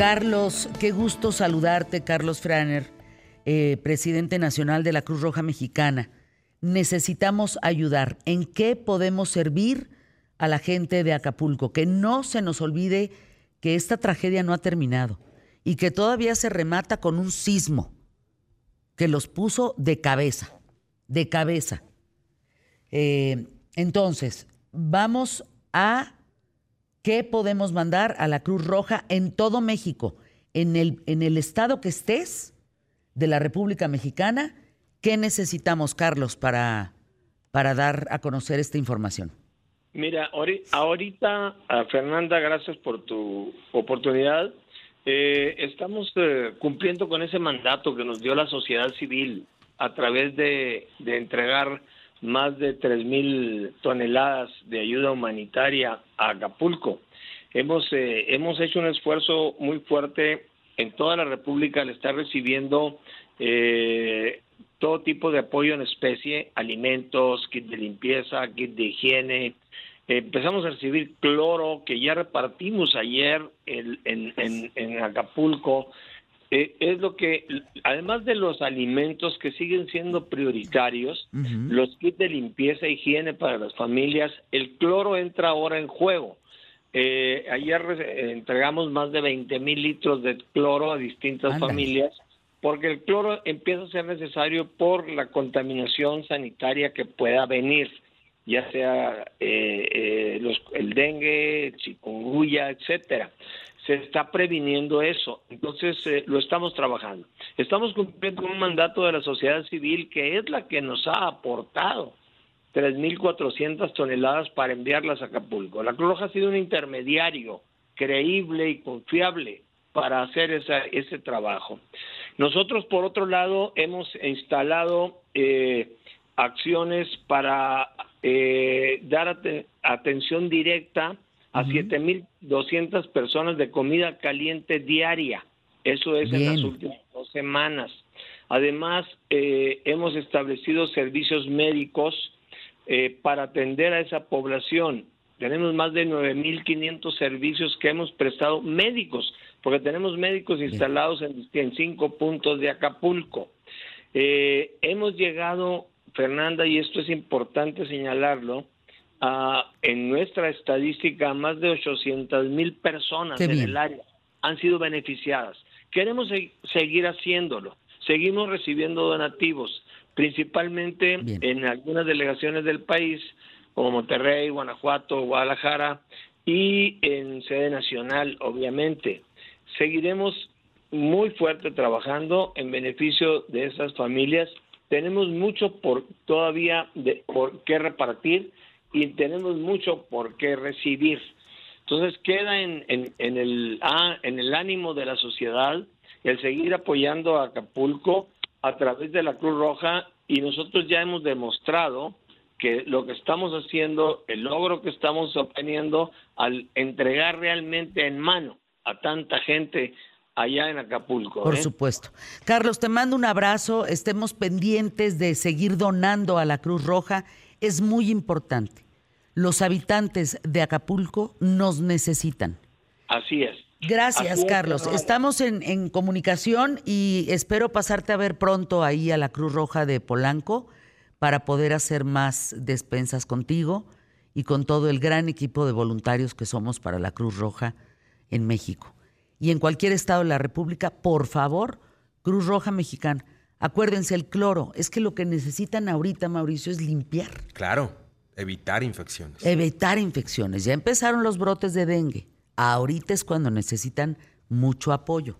Carlos, qué gusto saludarte, Carlos Franer, eh, presidente nacional de la Cruz Roja Mexicana. Necesitamos ayudar. ¿En qué podemos servir a la gente de Acapulco? Que no se nos olvide que esta tragedia no ha terminado y que todavía se remata con un sismo que los puso de cabeza, de cabeza. Eh, entonces, vamos a qué podemos mandar a la Cruz Roja en todo México, en el, en el estado que estés de la República Mexicana. ¿Qué necesitamos, Carlos, para, para dar a conocer esta información? Mira, ahorita, Fernanda, gracias por tu oportunidad. Eh, estamos eh, cumpliendo con ese mandato que nos dio la sociedad civil a través de, de entregar más de 3.000 toneladas de ayuda humanitaria a Acapulco. Hemos, eh, hemos hecho un esfuerzo muy fuerte en toda la República al estar recibiendo eh, todo tipo de apoyo en especie, alimentos, kit de limpieza, kit de higiene. empezamos a recibir cloro que ya repartimos ayer en, en Acapulco eh, es lo que, además de los alimentos que siguen siendo prioritarios, los kits de limpieza e higiene para las familias, el cloro entra ahora en juego. Eh, ayer entregamos más de 20 mil litros de cloro a distintas familias porque el cloro empieza a ser necesario por la contaminación sanitaria que pueda venir, ya sea eh, los, el dengue, el chikungunya, etcétera se está previniendo eso. Entonces, eh, lo estamos trabajando. Estamos cumpliendo un mandato de la sociedad civil que es la que nos ha aportado 3.400 toneladas para enviarlas a Acapulco. La Cruz Roja ha sido un intermediario creíble y confiable para hacer ese trabajo. Nosotros, por otro lado, hemos instalado eh, acciones para eh, dar atención directa a 7.200 personas de comida caliente diaria. Eso es en las últimas dos semanas. Además, eh, hemos establecido servicios médicos eh, para atender a esa población. Tenemos más de 9.500 servicios que hemos prestado médicos, porque tenemos médicos instalados en, en, cinco puntos de Acapulco. Eh, hemos llegado, Fernanda, y esto es importante señalarlo, en nuestra estadística, más de 800 mil personas en el área han sido beneficiadas. Queremos seguir haciéndolo. Seguimos recibiendo donativos, principalmente en algunas delegaciones del país, como Monterrey, Guanajuato, Guadalajara y en sede nacional, obviamente. Seguiremos muy fuerte trabajando en beneficio de esas familias. Tenemos mucho por todavía de, por qué repartir y tenemos mucho por qué recibir. Entonces queda en, en, el, ah, en el ánimo de la sociedad el seguir apoyando a Acapulco a través de la Cruz Roja y nosotros ya hemos demostrado que lo que estamos haciendo, el logro que estamos obteniendo al entregar realmente en mano a tanta gente allá en Acapulco. Por ¿eh? supuesto. Carlos, te mando un abrazo, estemos pendientes de seguir donando a la Cruz Roja es muy importante. Los habitantes de Acapulco nos necesitan. Así es. Gracias, Carlos. Estamos en, comunicación y espero pasarte a ver pronto ahí a la Cruz Roja de Polanco para poder hacer más despensas contigo y con todo el gran equipo de voluntarios que somos para la Cruz Roja en México. Y en cualquier estado de la República, por favor, Cruz Roja Mexicana Acuérdense, el cloro, es que lo que necesitan ahorita, Mauricio, es limpiar. Claro, evitar infecciones. Evitar infecciones. Ya empezaron los brotes de dengue. Ahorita es cuando necesitan mucho apoyo.